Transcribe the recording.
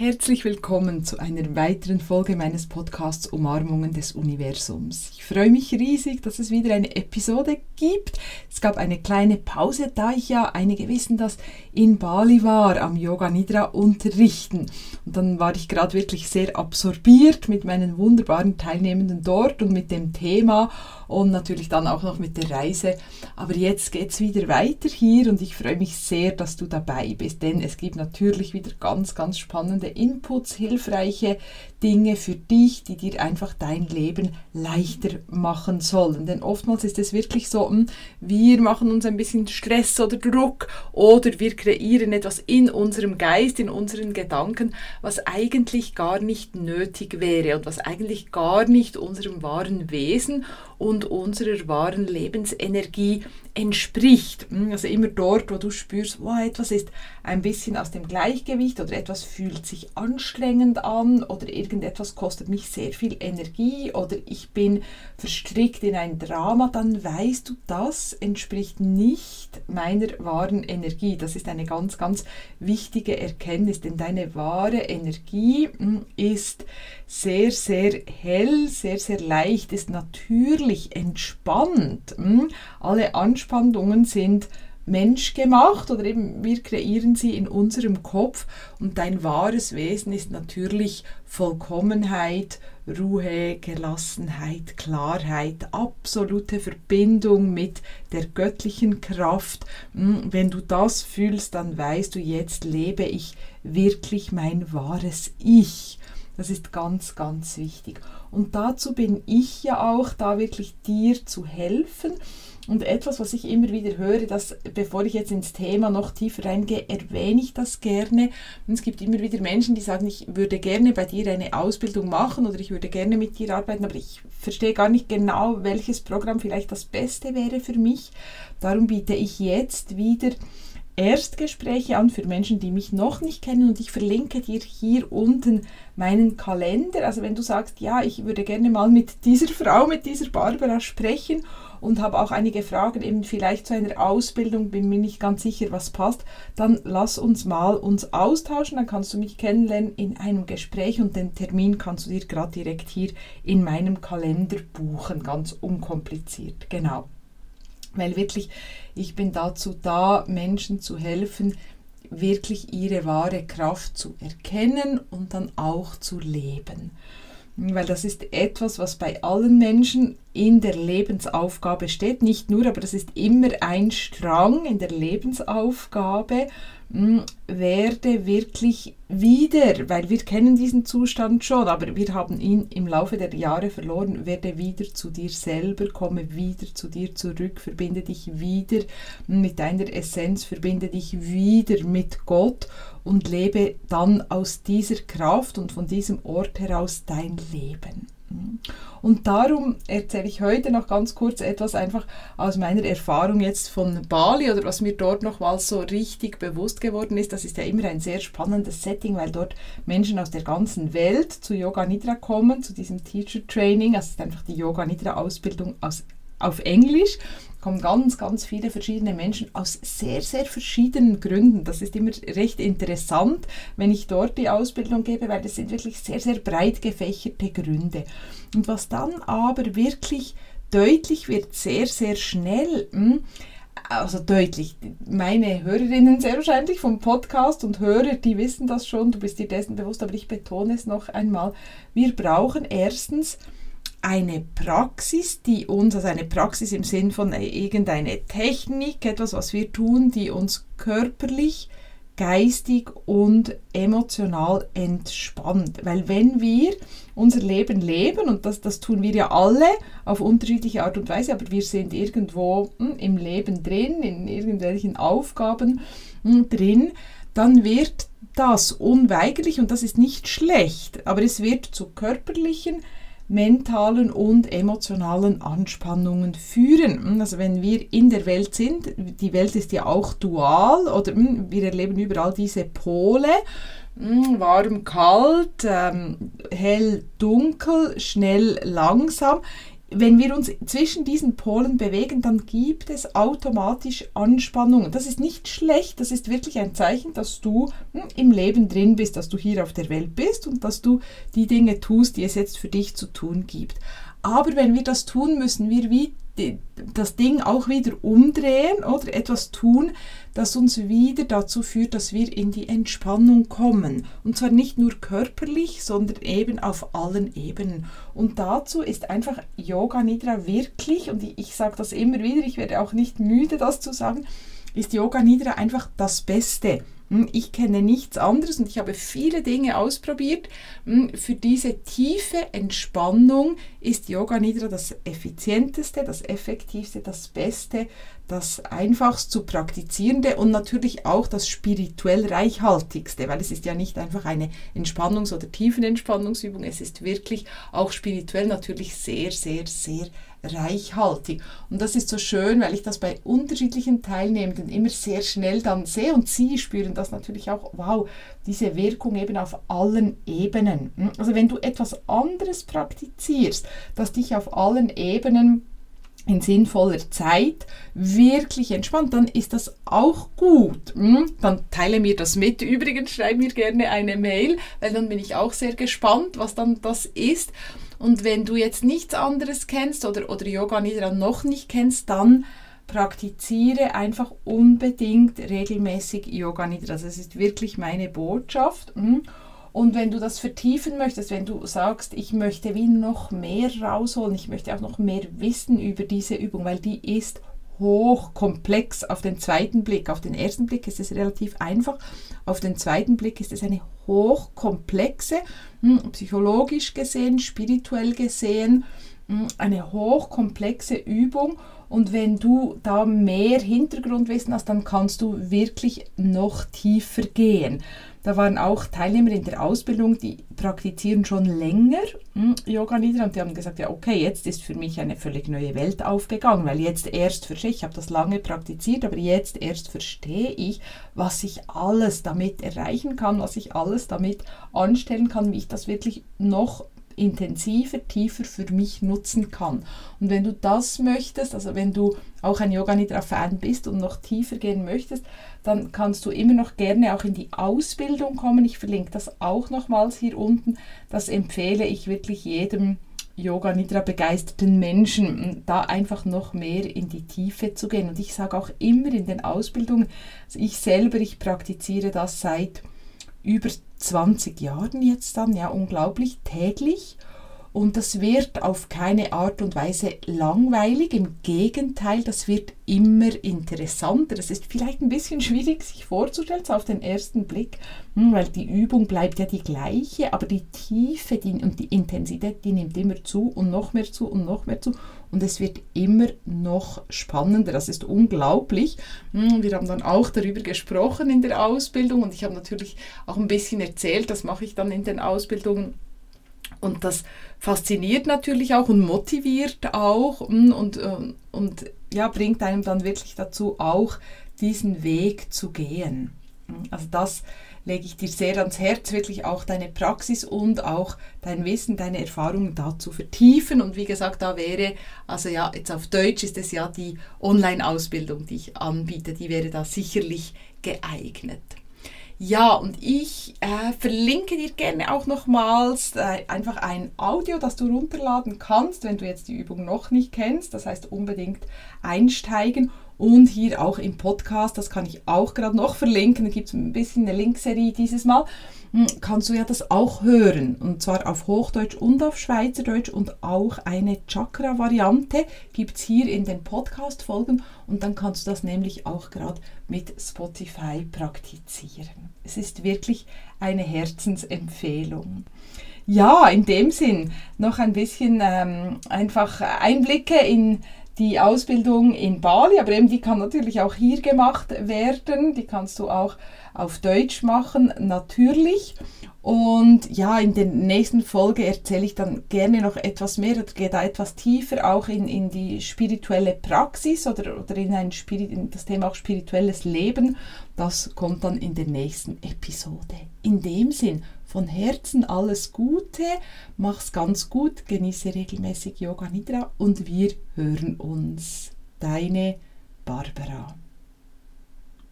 Herzlich willkommen zu einer weiteren Folge meines Podcasts Umarmungen des Universums. Ich freue mich riesig, dass es wieder eine Episode gibt. Es gab eine kleine Pause, da ich ja, einige wissen das, in Bali war, am Yoga Nidra unterrichten. Und dann war ich gerade wirklich sehr absorbiert mit meinen wunderbaren Teilnehmenden dort und mit dem Thema und natürlich dann auch noch mit der Reise. Aber jetzt geht es wieder weiter hier und ich freue mich sehr, dass du dabei bist, denn es gibt natürlich wieder ganz, ganz spannende Inputs, hilfreiche Dinge für dich, die dir einfach dein Leben leichter machen sollen. Denn oftmals ist es wirklich so, hm, wir machen uns ein bisschen Stress oder Druck oder wir kreieren etwas in unserem Geist, in unseren Gedanken, was eigentlich gar nicht nötig wäre und was eigentlich gar nicht unserem wahren Wesen und unserer wahren Lebensenergie entspricht. Hm, also immer dort, wo du spürst, wow, etwas ist ein bisschen aus dem Gleichgewicht oder etwas fühlt sich anstrengend an oder irgendetwas kostet mich sehr viel Energie oder ich bin verstrickt in ein Drama, dann weißt du, das entspricht nicht meiner wahren Energie. Das ist eine ganz, ganz wichtige Erkenntnis, denn deine wahre Energie hm, ist sehr, sehr hell, sehr, sehr leicht, ist natürlich entspannt. Hm. Alle Anspannungen sind menschgemacht oder eben wir kreieren sie in unserem Kopf und dein wahres Wesen ist natürlich Vollkommenheit, Ruhe, Gelassenheit, Klarheit, absolute Verbindung mit der göttlichen Kraft. Hm, wenn du das fühlst, dann weißt du, jetzt lebe ich wirklich mein wahres Ich. Das ist ganz, ganz wichtig. Und dazu bin ich ja auch da wirklich dir zu helfen und etwas, was ich immer wieder höre, dass, bevor ich jetzt ins Thema noch tiefer reingehe, erwähne ich das gerne. Und es gibt immer wieder Menschen, die sagen, ich würde gerne bei dir eine Ausbildung machen oder ich würde gerne mit dir arbeiten, aber ich verstehe gar nicht genau, welches Programm vielleicht das Beste wäre für mich. Darum biete ich jetzt wieder Erstgespräche an für Menschen, die mich noch nicht kennen und ich verlinke dir hier unten meinen Kalender. Also wenn du sagst, ja, ich würde gerne mal mit dieser Frau, mit dieser Barbara sprechen und habe auch einige Fragen eben vielleicht zu einer Ausbildung, bin mir nicht ganz sicher, was passt, dann lass uns mal uns austauschen, dann kannst du mich kennenlernen in einem Gespräch und den Termin kannst du dir gerade direkt hier in meinem Kalender buchen, ganz unkompliziert. Genau. Weil wirklich, ich bin dazu da, Menschen zu helfen, wirklich ihre wahre Kraft zu erkennen und dann auch zu leben weil das ist etwas, was bei allen Menschen in der Lebensaufgabe steht. Nicht nur, aber das ist immer ein Strang in der Lebensaufgabe. Hm, werde wirklich wieder, weil wir kennen diesen Zustand schon, aber wir haben ihn im Laufe der Jahre verloren, werde wieder zu dir selber, komme wieder zu dir zurück, verbinde dich wieder mit deiner Essenz, verbinde dich wieder mit Gott und lebe dann aus dieser Kraft und von diesem Ort heraus dein Leben. Und darum erzähle ich heute noch ganz kurz etwas einfach aus meiner Erfahrung jetzt von Bali oder was mir dort nochmals so richtig bewusst geworden ist. Das ist ja immer ein sehr spannendes Setting, weil dort Menschen aus der ganzen Welt zu Yoga Nidra kommen, zu diesem Teacher Training. Das ist einfach die Yoga Nidra Ausbildung aus auf Englisch kommen ganz, ganz viele verschiedene Menschen aus sehr, sehr verschiedenen Gründen. Das ist immer recht interessant, wenn ich dort die Ausbildung gebe, weil das sind wirklich sehr, sehr breit gefächerte Gründe. Und was dann aber wirklich deutlich wird, sehr, sehr schnell, hm, also deutlich, meine Hörerinnen sehr wahrscheinlich vom Podcast und Hörer, die wissen das schon, du bist dir dessen bewusst, aber ich betone es noch einmal, wir brauchen erstens eine Praxis, die uns, also eine Praxis im Sinn von irgendeine Technik, etwas, was wir tun, die uns körperlich, geistig und emotional entspannt. Weil wenn wir unser Leben leben, und das, das tun wir ja alle auf unterschiedliche Art und Weise, aber wir sind irgendwo hm, im Leben drin, in irgendwelchen Aufgaben hm, drin, dann wird das unweigerlich, und das ist nicht schlecht, aber es wird zu körperlichen, mentalen und emotionalen Anspannungen führen. Also wenn wir in der Welt sind, die Welt ist ja auch dual oder hm, wir erleben überall diese Pole, hm, warm, kalt, ähm, hell, dunkel, schnell, langsam. Wenn wir uns zwischen diesen Polen bewegen, dann gibt es automatisch Anspannungen. Das ist nicht schlecht, das ist wirklich ein Zeichen, dass du hm, im Leben drin bist, dass du hier auf der Welt bist und dass du die Dinge tust, die es jetzt für dich zu tun gibt. Aber wenn wir das tun, müssen wir wie das Ding auch wieder umdrehen oder etwas tun, das uns wieder dazu führt, dass wir in die Entspannung kommen. Und zwar nicht nur körperlich, sondern eben auf allen Ebenen. Und dazu ist einfach Yoga Nidra wirklich, und ich, ich sage das immer wieder, ich werde auch nicht müde, das zu sagen, ist Yoga Nidra einfach das Beste. Hm, ich kenne nichts anderes und ich habe viele Dinge ausprobiert. Hm, für diese tiefe Entspannung ist Yoga Nidra das effizienteste, das effektivste, das Beste, das einfachst zu praktizierende und natürlich auch das spirituell reichhaltigste, weil es ist ja nicht einfach eine Entspannungs- oder Tiefenentspannungsübung, es ist wirklich auch spirituell natürlich sehr, sehr, sehr reichhaltig. Und das ist so schön, weil ich das bei unterschiedlichen Teilnehmenden immer sehr schnell dann sehe und sie spüren das natürlich auch, wow, diese Wirkung eben auf allen Ebenen. Also wenn du etwas anderes praktizierst, das dich auf allen Ebenen in sinnvoller Zeit wirklich entspannt, dann ist das auch gut. Dann teile mir das mit. Übrigens schreib mir gerne eine Mail, weil dann bin ich auch sehr gespannt, was dann das ist. Und wenn du jetzt nichts anderes kennst oder, oder Yoga Nidra noch nicht kennst, dann praktiziere einfach unbedingt regelmäßig Yoga Nidra. Das ist wirklich meine Botschaft. Und wenn du das vertiefen möchtest, wenn du sagst, ich möchte wie noch mehr rausholen, ich möchte auch noch mehr wissen über diese Übung, weil die ist hochkomplex auf den zweiten Blick. Auf den ersten Blick ist es relativ einfach, auf den zweiten Blick ist es eine hochkomplexe, hm, psychologisch gesehen, spirituell gesehen, hm, eine hochkomplexe Übung. Und wenn du da mehr Hintergrundwissen hast, dann kannst du wirklich noch tiefer gehen. Da waren auch Teilnehmer in der Ausbildung, die praktizieren schon länger hm, Yoga Nidra und die haben gesagt, ja okay, jetzt ist für mich eine völlig neue Welt aufgegangen, weil jetzt erst verstehe ich, ich habe das lange praktiziert, aber jetzt erst verstehe ich, was ich alles damit erreichen kann, was ich alles damit anstellen kann, wie ich das wirklich noch intensiver, tiefer für mich nutzen kann. Und wenn du das möchtest, also wenn du auch ein Yoga Nidra Fan bist und noch tiefer gehen möchtest, dann kannst du immer noch gerne auch in die Ausbildung kommen. Ich verlinke das auch nochmals hier unten. Das empfehle ich wirklich jedem Yoga Nidra begeisterten Menschen, da einfach noch mehr in die Tiefe zu gehen. Und ich sage auch immer in den Ausbildungen, also ich selber, ich praktiziere das seit über 20 Jahren jetzt dann, ja unglaublich, täglich. Und das wird auf keine Art und Weise langweilig. Im Gegenteil, das wird immer interessanter. Das ist vielleicht ein bisschen schwierig sich vorzustellen, so auf den ersten Blick, hm, weil die Übung bleibt ja die gleiche, aber die Tiefe die, und die Intensität, die nimmt immer zu und noch mehr zu und noch mehr zu. Und es wird immer noch spannender. Das ist unglaublich. Hm, wir haben dann auch darüber gesprochen in der Ausbildung und ich habe natürlich auch ein bisschen erzählt, das mache ich dann in den Ausbildungen und das fasziniert natürlich auch und motiviert auch und, und, ähm, und ja, bringt einem dann wirklich dazu, auch diesen Weg zu gehen. Also das lege ich dir sehr ans Herz, wirklich auch deine Praxis und auch dein Wissen, deine Erfahrungen da zu vertiefen. Und wie gesagt, da wäre, also ja, jetzt auf Deutsch ist es ja die Online-Ausbildung, die ich anbiete, die wäre da sicherlich geeignet. Ja, und ich äh, verlinke dir gerne auch nochmals äh, einfach ein Audio, das du runterladen kannst, wenn du jetzt die Übung noch nicht kennst. Das heißt unbedingt einsteigen. Und hier auch im Podcast, das kann ich auch gerade noch verlinken, da gibt es ein bisschen eine Linkserie dieses Mal, kannst du ja das auch hören. Und zwar auf Hochdeutsch und auf Schweizerdeutsch und auch eine Chakra-Variante gibt es hier in den Podcast-Folgen und dann kannst du das nämlich auch gerade mit Spotify praktizieren. Es ist wirklich eine Herzensempfehlung. Ja, in dem Sinn noch ein bisschen ähm, einfach Einblicke in die Ausbildung in Bali, aber eben die kann natürlich auch hier gemacht werden. Die kannst du auch auf Deutsch machen, natürlich. Und ja, in der nächsten Folge erzähle ich dann gerne noch etwas mehr oder gehe da etwas tiefer auch in, in die spirituelle Praxis oder, oder in, ein Spirit, in das Thema auch spirituelles Leben. Das kommt dann in der nächsten Episode. In dem Sinn von Herzen alles Gute, mach's ganz gut, genieße regelmäßig Yoga Nidra und wir hören uns. Deine Barbara.